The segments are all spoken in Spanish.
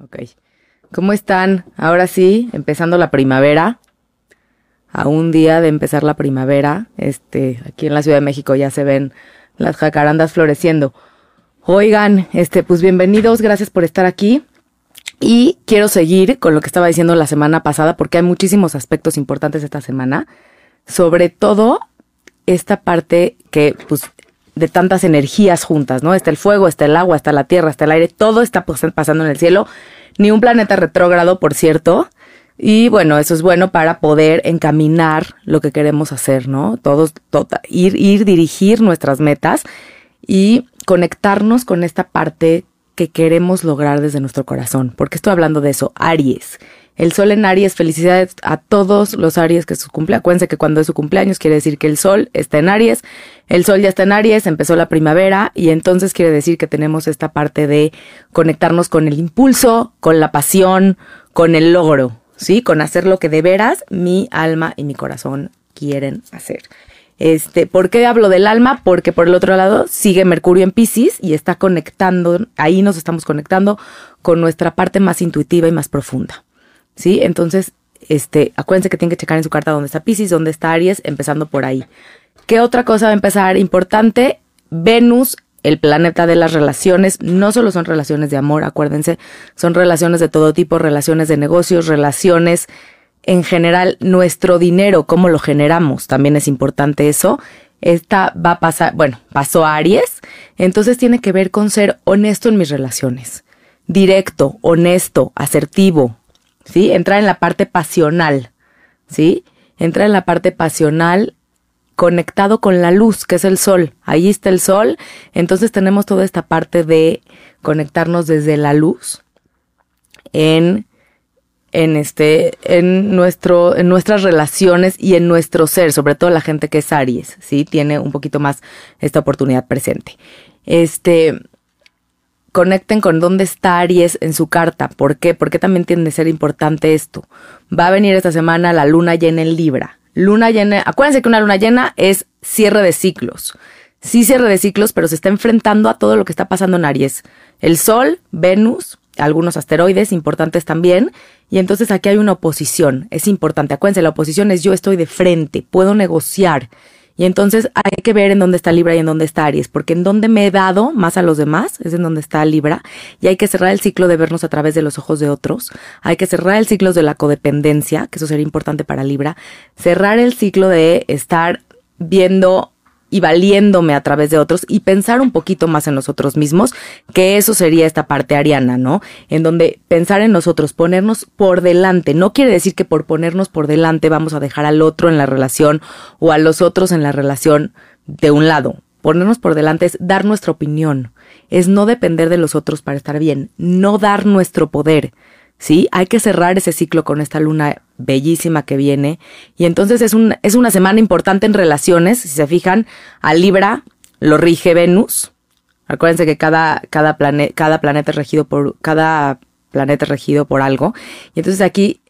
Ok. ¿Cómo están? Ahora sí, empezando la primavera. A un día de empezar la primavera. Este, aquí en la Ciudad de México ya se ven las jacarandas floreciendo. Oigan, este, pues bienvenidos, gracias por estar aquí. Y quiero seguir con lo que estaba diciendo la semana pasada, porque hay muchísimos aspectos importantes esta semana. Sobre todo esta parte que, pues, de tantas energías juntas, ¿no? Está el fuego, está el agua, está la tierra, está el aire, todo está pasando en el cielo. Ni un planeta retrógrado, por cierto. Y bueno, eso es bueno para poder encaminar lo que queremos hacer, ¿no? Todos, tota, ir, ir, dirigir nuestras metas y conectarnos con esta parte que queremos lograr desde nuestro corazón. ¿Por qué estoy hablando de eso? Aries. El sol en Aries, felicidades a todos los Aries que su cumpleaños. Acuérdense que cuando es su cumpleaños quiere decir que el sol está en Aries. El sol ya está en Aries, empezó la primavera y entonces quiere decir que tenemos esta parte de conectarnos con el impulso, con la pasión, con el logro, ¿sí? Con hacer lo que de veras mi alma y mi corazón quieren hacer. Este, ¿por qué hablo del alma? Porque por el otro lado sigue Mercurio en Pisces y está conectando, ahí nos estamos conectando con nuestra parte más intuitiva y más profunda. ¿Sí? Entonces, este, acuérdense que tienen que checar en su carta dónde está Pisces, dónde está Aries, empezando por ahí. ¿Qué otra cosa va a empezar importante? Venus, el planeta de las relaciones, no solo son relaciones de amor, acuérdense, son relaciones de todo tipo, relaciones de negocios, relaciones en general, nuestro dinero, cómo lo generamos, también es importante eso. Esta va a pasar, bueno, pasó a Aries, entonces tiene que ver con ser honesto en mis relaciones. Directo, honesto, asertivo, ¿sí? Entrar en la parte pasional, ¿sí? Entra en la parte pasional conectado con la luz, que es el sol. Ahí está el sol. Entonces tenemos toda esta parte de conectarnos desde la luz en en este en nuestro en nuestras relaciones y en nuestro ser, sobre todo la gente que es Aries, ¿sí? Tiene un poquito más esta oportunidad presente. Este conecten con dónde está Aries en su carta. ¿Por qué? Porque también tiene que ser importante esto. Va a venir esta semana la luna llena en Libra. Luna llena, acuérdense que una luna llena es cierre de ciclos. Sí cierre de ciclos, pero se está enfrentando a todo lo que está pasando en Aries. El Sol, Venus, algunos asteroides importantes también. Y entonces aquí hay una oposición. Es importante. Acuérdense, la oposición es yo estoy de frente, puedo negociar y entonces hay que ver en dónde está Libra y en dónde está Aries, porque en dónde me he dado más a los demás es en donde está Libra. Y hay que cerrar el ciclo de vernos a través de los ojos de otros. Hay que cerrar el ciclo de la codependencia, que eso sería importante para Libra. Cerrar el ciclo de estar viendo y valiéndome a través de otros y pensar un poquito más en nosotros mismos, que eso sería esta parte ariana, ¿no? En donde pensar en nosotros, ponernos por delante, no quiere decir que por ponernos por delante vamos a dejar al otro en la relación o a los otros en la relación de un lado. Ponernos por delante es dar nuestra opinión, es no depender de los otros para estar bien, no dar nuestro poder, ¿sí? Hay que cerrar ese ciclo con esta luna bellísima que viene. Y entonces es, un, es una semana importante en relaciones. Si se fijan, a Libra lo rige Venus. Acuérdense que cada, cada, cada planeta es regido por, cada planeta regido por algo. Y entonces aquí,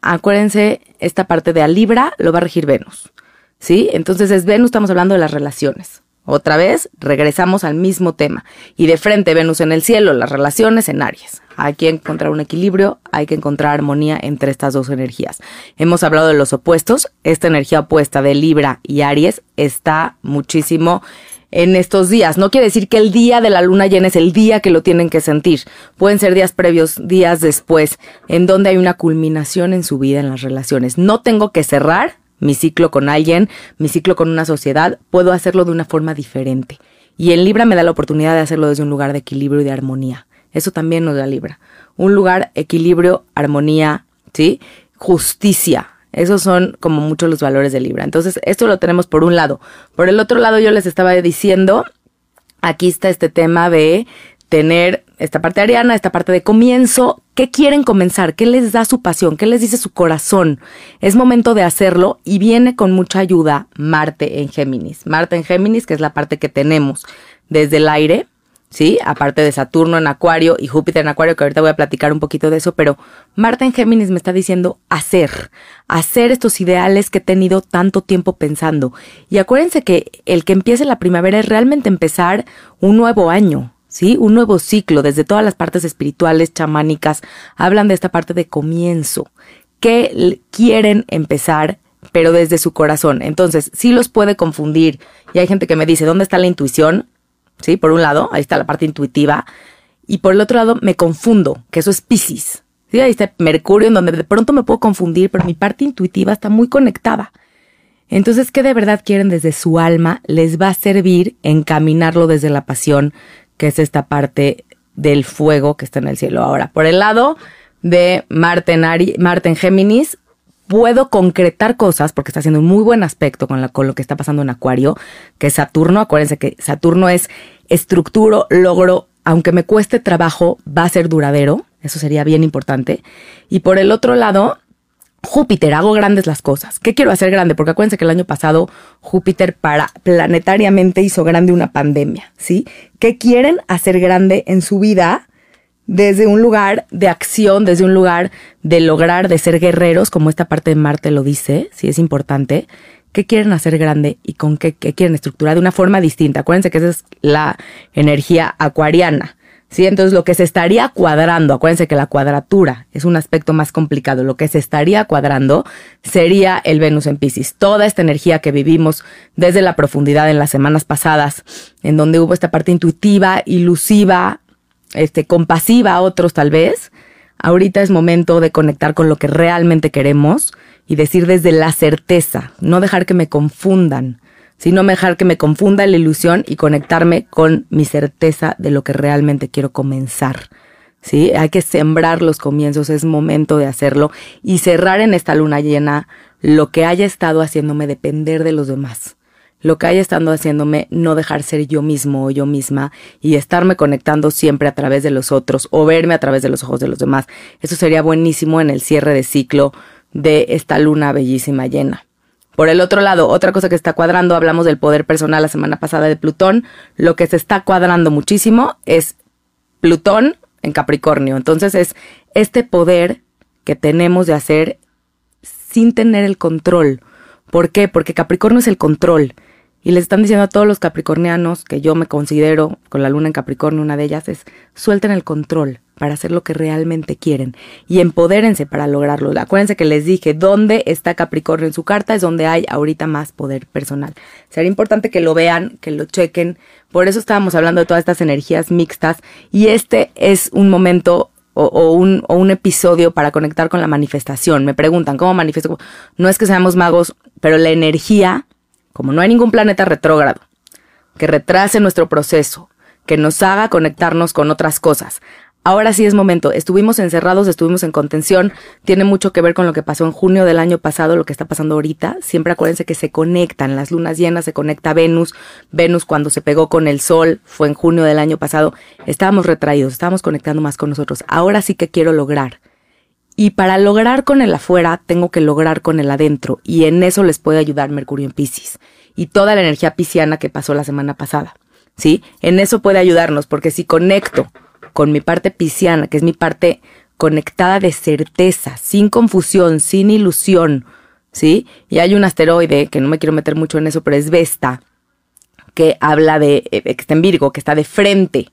acuérdense, esta parte de a Libra lo va a regir Venus. ¿Sí? Entonces es Venus, estamos hablando de las relaciones. Otra vez, regresamos al mismo tema. Y de frente, Venus en el cielo, las relaciones en Aries. Hay que encontrar un equilibrio, hay que encontrar armonía entre estas dos energías. Hemos hablado de los opuestos. Esta energía opuesta de Libra y Aries está muchísimo en estos días. No quiere decir que el día de la luna llena es el día que lo tienen que sentir. Pueden ser días previos, días después, en donde hay una culminación en su vida, en las relaciones. No tengo que cerrar mi ciclo con alguien, mi ciclo con una sociedad. Puedo hacerlo de una forma diferente. Y en Libra me da la oportunidad de hacerlo desde un lugar de equilibrio y de armonía. Eso también nos da Libra. Un lugar, equilibrio, armonía, ¿sí? Justicia. Esos son como muchos los valores de Libra. Entonces, esto lo tenemos por un lado. Por el otro lado, yo les estaba diciendo, aquí está este tema de tener esta parte ariana, esta parte de comienzo. ¿Qué quieren comenzar? ¿Qué les da su pasión? ¿Qué les dice su corazón? Es momento de hacerlo y viene con mucha ayuda Marte en Géminis. Marte en Géminis, que es la parte que tenemos desde el aire, ¿sí? Aparte de Saturno en Acuario y Júpiter en Acuario, que ahorita voy a platicar un poquito de eso, pero Marta en Géminis me está diciendo hacer, hacer estos ideales que he tenido tanto tiempo pensando. Y acuérdense que el que empiece la primavera es realmente empezar un nuevo año. ¿Sí? Un nuevo ciclo desde todas las partes espirituales, chamánicas, hablan de esta parte de comienzo, que quieren empezar, pero desde su corazón. Entonces, sí los puede confundir. Y hay gente que me dice, ¿dónde está la intuición? ¿Sí? Por un lado, ahí está la parte intuitiva. Y por el otro lado, me confundo, que eso es Pisces. ¿Sí? Ahí está Mercurio, en donde de pronto me puedo confundir, pero mi parte intuitiva está muy conectada. Entonces, ¿qué de verdad quieren desde su alma? Les va a servir encaminarlo desde la pasión, que es esta parte del fuego que está en el cielo ahora. Por el lado de Marte en, Géminis, puedo concretar cosas porque está haciendo un muy buen aspecto con, la, con lo que está pasando en Acuario, que Saturno, acuérdense que Saturno es estructuro, logro, aunque me cueste trabajo, va a ser duradero, eso sería bien importante. Y por el otro lado, Júpiter, hago grandes las cosas. ¿Qué quiero hacer grande? Porque acuérdense que el año pasado Júpiter para planetariamente hizo grande una pandemia, ¿sí? ¿Qué quieren hacer grande en su vida? Desde un lugar de acción, desde un lugar de lograr, de ser guerreros, como esta parte de Marte lo dice, sí es importante. ¿Qué quieren hacer grande y con qué, qué quieren estructurar de una forma distinta? Acuérdense que esa es la energía acuariana. ¿Sí? Entonces lo que se estaría cuadrando, acuérdense que la cuadratura es un aspecto más complicado, lo que se estaría cuadrando sería el Venus en Pisces. Toda esta energía que vivimos desde la profundidad en las semanas pasadas, en donde hubo esta parte intuitiva, ilusiva, este, compasiva a otros tal vez, ahorita es momento de conectar con lo que realmente queremos y decir desde la certeza, no dejar que me confundan sino dejar que me confunda la ilusión y conectarme con mi certeza de lo que realmente quiero comenzar. ¿Sí? Hay que sembrar los comienzos, es momento de hacerlo y cerrar en esta luna llena lo que haya estado haciéndome depender de los demás, lo que haya estado haciéndome no dejar ser yo mismo o yo misma y estarme conectando siempre a través de los otros o verme a través de los ojos de los demás. Eso sería buenísimo en el cierre de ciclo de esta luna bellísima llena. Por el otro lado, otra cosa que está cuadrando, hablamos del poder personal la semana pasada de Plutón, lo que se está cuadrando muchísimo es Plutón en Capricornio. Entonces es este poder que tenemos de hacer sin tener el control. ¿Por qué? Porque Capricornio es el control. Y les están diciendo a todos los capricornianos, que yo me considero con la luna en Capricornio, una de ellas es, suelten el control para hacer lo que realmente quieren y empodérense para lograrlo. Acuérdense que les dije, dónde está Capricornio en su carta es donde hay ahorita más poder personal. Sería importante que lo vean, que lo chequen. Por eso estábamos hablando de todas estas energías mixtas y este es un momento o, un, o un episodio para conectar con la manifestación. Me preguntan, ¿cómo manifiesto? No es que seamos magos, pero la energía como no hay ningún planeta retrógrado que retrase nuestro proceso, que nos haga conectarnos con otras cosas. Ahora sí es momento. Estuvimos encerrados, estuvimos en contención. Tiene mucho que ver con lo que pasó en junio del año pasado, lo que está pasando ahorita. Siempre acuérdense que se conectan. Las lunas llenas se conecta Venus. Venus cuando se pegó con el Sol fue en junio del año pasado. Estábamos retraídos, estábamos conectando más con nosotros. Ahora sí que quiero lograr y para lograr con el afuera, tengo que lograr con el adentro. Y en eso les puede ayudar Mercurio en Pisces. Y toda la energía pisciana que pasó la semana pasada. ¿Sí? En eso puede ayudarnos, porque si conecto con mi parte pisciana, que es mi parte conectada de certeza, sin confusión, sin ilusión, ¿sí? Y hay un asteroide, que no me quiero meter mucho en eso, pero es Vesta, que habla de, eh, que está en Virgo, que está de frente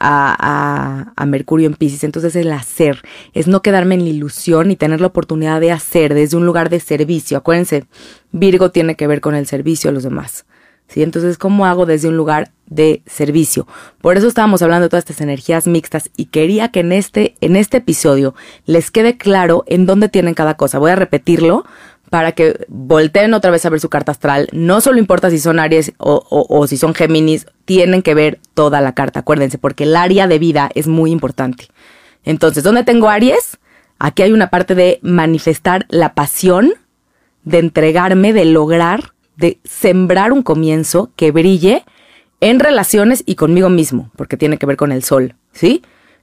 a, a, Mercurio en Pisces. Entonces el hacer es no quedarme en la ilusión y tener la oportunidad de hacer desde un lugar de servicio. Acuérdense, Virgo tiene que ver con el servicio a los demás. ¿Sí? Entonces, ¿cómo hago desde un lugar de servicio? Por eso estábamos hablando de todas estas energías mixtas y quería que en este, en este episodio les quede claro en dónde tienen cada cosa. Voy a repetirlo para que volteen otra vez a ver su carta astral. No solo importa si son Aries o, si son Géminis, tienen que ver toda la carta, acuérdense, porque el área de vida es muy importante. Entonces, ¿dónde tengo Aries? Aquí hay una parte de manifestar la pasión, de entregarme, de lograr, de sembrar un comienzo que brille en relaciones y conmigo mismo, porque tiene que ver con el sol, ¿sí?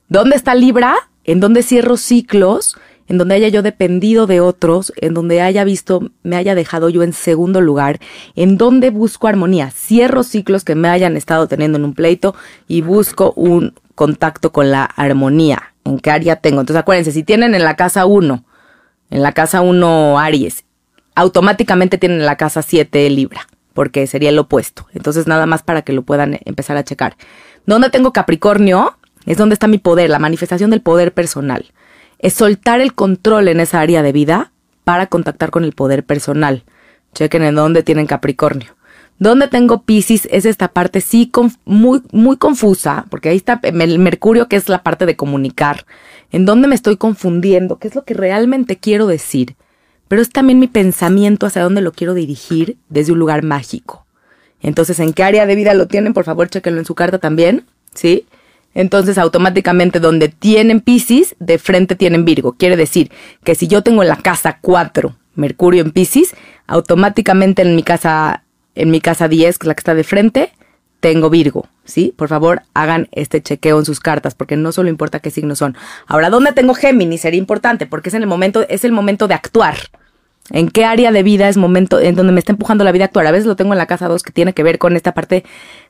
¿Dónde está Libra? En donde cierro ciclos en donde haya yo dependido de otros, en donde haya visto, me haya dejado yo en segundo lugar, en donde busco armonía, cierro ciclos que me hayan estado teniendo en un pleito y busco un contacto con la armonía. ¿En qué área tengo? Entonces acuérdense, si tienen en la casa 1, en la casa 1 Aries, automáticamente tienen en la casa 7 Libra, porque sería el opuesto. Entonces nada más para que lo puedan empezar a checar. ¿Dónde tengo Capricornio? Es donde está mi poder, la manifestación del poder personal. Es soltar el control en esa área de vida para contactar con el poder personal. Chequen en dónde tienen Capricornio. Donde tengo Pisces es esta parte sí muy, muy confusa, porque ahí está el Mercurio, que es la parte de comunicar. En dónde me estoy confundiendo, qué es lo que realmente quiero decir. Pero es también mi pensamiento hacia dónde lo quiero dirigir desde un lugar mágico. Entonces, ¿en qué área de vida lo tienen? Por favor, chequenlo en su carta también, ¿sí? Entonces, automáticamente donde tienen Pisces, de frente tienen Virgo. Quiere decir que si yo tengo en la casa 4 Mercurio en Pisces, automáticamente en mi casa en mi casa 10, que es la que está de frente, tengo Virgo, ¿sí? Por favor, hagan este chequeo en sus cartas, porque no solo importa qué signos son. Ahora, ¿dónde tengo Géminis? Sería importante, porque es en el momento, es el momento de actuar. ¿En qué área de vida es momento en donde me está empujando la vida a actuar? A veces lo tengo en la casa 2 que tiene que ver con esta parte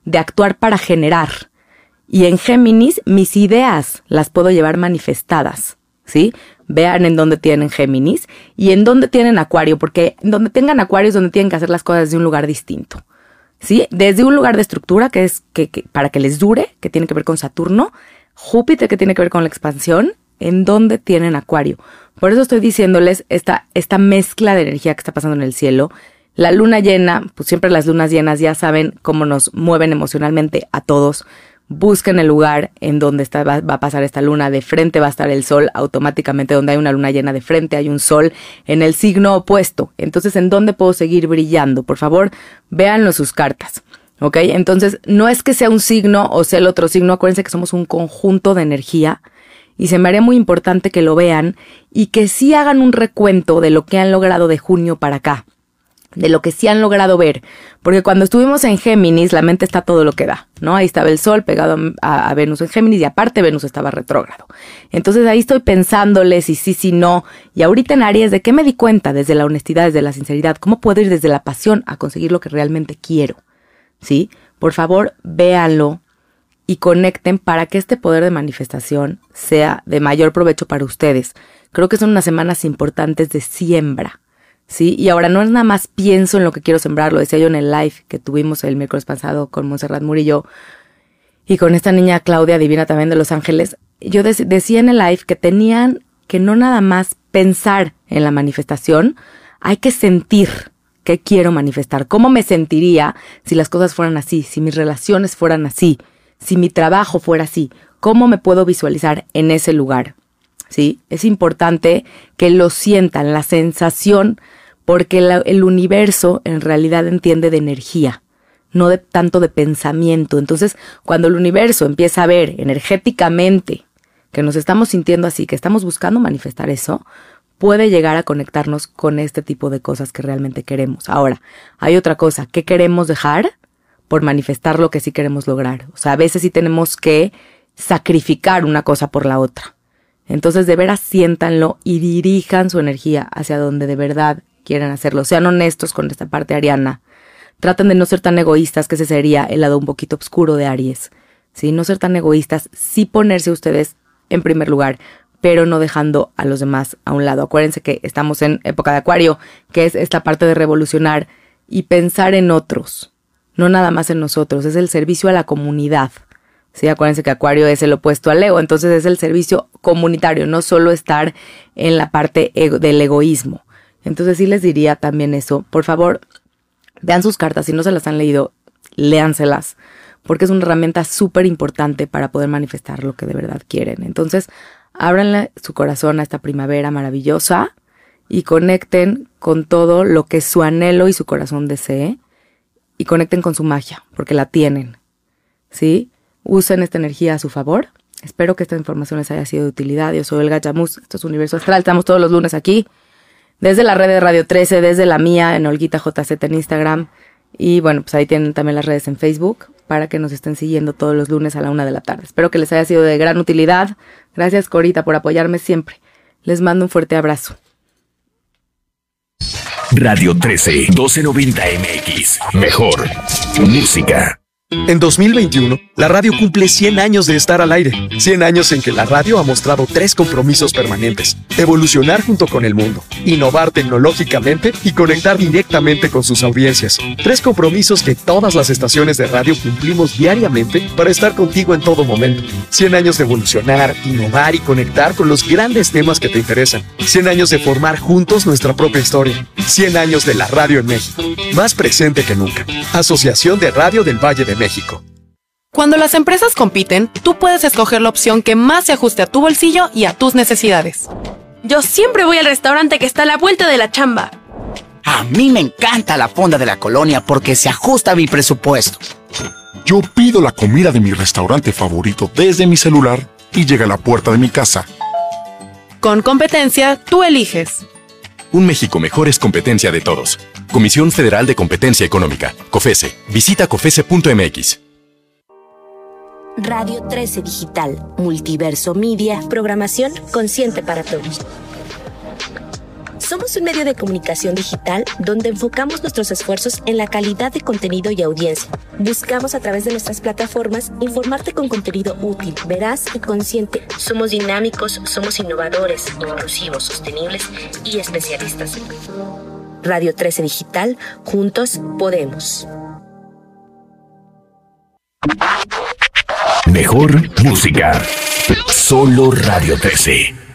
de actuar para generar. Y en Géminis, mis ideas las puedo llevar manifestadas, ¿sí? vean en dónde tienen Géminis y en dónde tienen Acuario, porque donde tengan Acuario es donde tienen que hacer las cosas desde un lugar distinto. ¿Sí? Desde un lugar de estructura que es que, para que les dure, que tiene que ver con Saturno, Júpiter que tiene que ver con la expansión, en dónde tienen Acuario. Por eso estoy diciéndoles esta, esta mezcla de energía que está pasando en el cielo. La luna llena, pues siempre las lunas llenas ya saben cómo nos mueven emocionalmente a todos busquen el lugar en donde está, va, a pasar esta luna, de frente va a estar el sol, automáticamente donde hay una luna llena de frente hay un sol en el signo opuesto. Entonces, ¿en dónde puedo seguir brillando? Por favor, véanlo sus cartas. ¿Ok? Entonces, no es que sea un signo o sea el otro signo, acuérdense que somos un conjunto de energía y se me haría muy importante que lo vean y que sí hagan un recuento de lo que han logrado de junio para acá de lo que sí han logrado ver. Porque cuando estuvimos en Géminis, la mente está todo lo que da, ¿no? Ahí estaba el Sol pegado a, Venus en Géminis y aparte Venus estaba retrógrado. Entonces ahí estoy pensándoles si sí, si no. Y ahorita en Aries, ¿de qué me di cuenta? Desde la honestidad, desde la sinceridad. ¿Cómo puedo ir desde la pasión a conseguir lo que realmente quiero? ¿Sí? Por favor, véanlo y conecten para que este poder de manifestación sea de mayor provecho para ustedes. Creo que son unas semanas importantes de siembra ¿sí? Y ahora no es nada más pienso en lo que quiero sembrar, lo decía yo en el live que tuvimos el miércoles pasado con Montserrat Murillo y con esta niña Claudia Divina también de Los Ángeles. Yo decía en el live que tenían que no nada más pensar en la manifestación, hay que sentir qué quiero manifestar, cómo me sentiría si las cosas fueran así, si mis relaciones fueran así, si mi trabajo fuera así, cómo me puedo visualizar en ese lugar. ¿Sí? Es importante que lo sientan, la sensación porque el universo en realidad entiende de energía, no de tanto de pensamiento. Entonces, cuando el universo empieza a ver energéticamente que nos estamos sintiendo así, que estamos buscando manifestar eso, puede llegar a conectarnos con este tipo de cosas que realmente queremos. Ahora, hay otra cosa, ¿qué queremos dejar por manifestar lo que sí queremos lograr? O sea, a veces sí tenemos que sacrificar una cosa por la otra. Entonces, de veras siéntanlo y dirijan su energía hacia donde de verdad quieran hacerlo. Sean honestos con esta parte ariana. Traten de no ser tan egoístas, que ese sería el lado un poquito oscuro de Aries. ¿Sí? No ser tan egoístas, sí ponerse ustedes en primer lugar, pero no dejando a los demás a un lado. Acuérdense que estamos en época de Acuario, que es esta parte de revolucionar y pensar en otros, no nada más en nosotros, es el servicio a la comunidad. Sí, acuérdense que Acuario es el opuesto a Leo, entonces es el servicio comunitario, no solo estar en la parte del egoísmo. Entonces sí les diría también eso. Por favor, vean sus cartas. Si no se las han leído, léanselas. Porque es una herramienta súper importante para poder manifestar lo que de verdad quieren. Entonces, ábranle su corazón a esta primavera maravillosa y conecten con todo lo que su anhelo y su corazón desee. Y conecten con su magia, porque la tienen. ¿Sí? Usen esta energía a su favor. Espero que esta información les haya sido de utilidad. Yo soy Elga Chamus. Esto es Universo Astral. Estamos todos los lunes aquí desde la red de Radio 13, desde la mía en Olguita JZ en Instagram. Y bueno, pues ahí tienen también las redes en Facebook para que nos estén siguiendo todos los lunes a la una de la tarde. Espero que les haya sido de gran utilidad. Gracias Corita por apoyarme siempre. Les mando un fuerte abrazo. Radio 13, 1290 MX. Mejor música. En 2021, la radio cumple 100 años de estar al aire. 100 años en que la radio ha mostrado tres compromisos permanentes. Evolucionar junto con el mundo, innovar tecnológicamente y conectar directamente con sus audiencias. Tres compromisos que todas las estaciones de radio cumplimos diariamente para estar contigo en todo momento. 100 años de evolucionar, innovar y conectar con los grandes temas que te interesan. 100 años de formar juntos nuestra propia historia. 100 años de la radio en México. Más presente que nunca. Asociación de Radio del Valle de México. Cuando las empresas compiten, tú puedes escoger la opción que más se ajuste a tu bolsillo y a tus necesidades. Yo siempre voy al restaurante que está a la vuelta de la chamba. A mí me encanta la fonda de la colonia porque se ajusta a mi presupuesto. Yo pido la comida de mi restaurante favorito desde mi celular y llega a la puerta de mi casa. Con competencia, tú eliges. Un México mejor es competencia de todos. Comisión Federal de Competencia Económica, COFESE. Visita COFESE.mx. Radio 13 Digital, Multiverso Media, programación consciente para todos. Somos un medio de comunicación digital donde enfocamos nuestros esfuerzos en la calidad de contenido y audiencia. Buscamos a través de nuestras plataformas informarte con contenido útil, veraz y consciente. Somos dinámicos, somos innovadores, inclusivos, sostenibles y especialistas. Radio 13 Digital, juntos podemos. Mejor música. Solo Radio 13.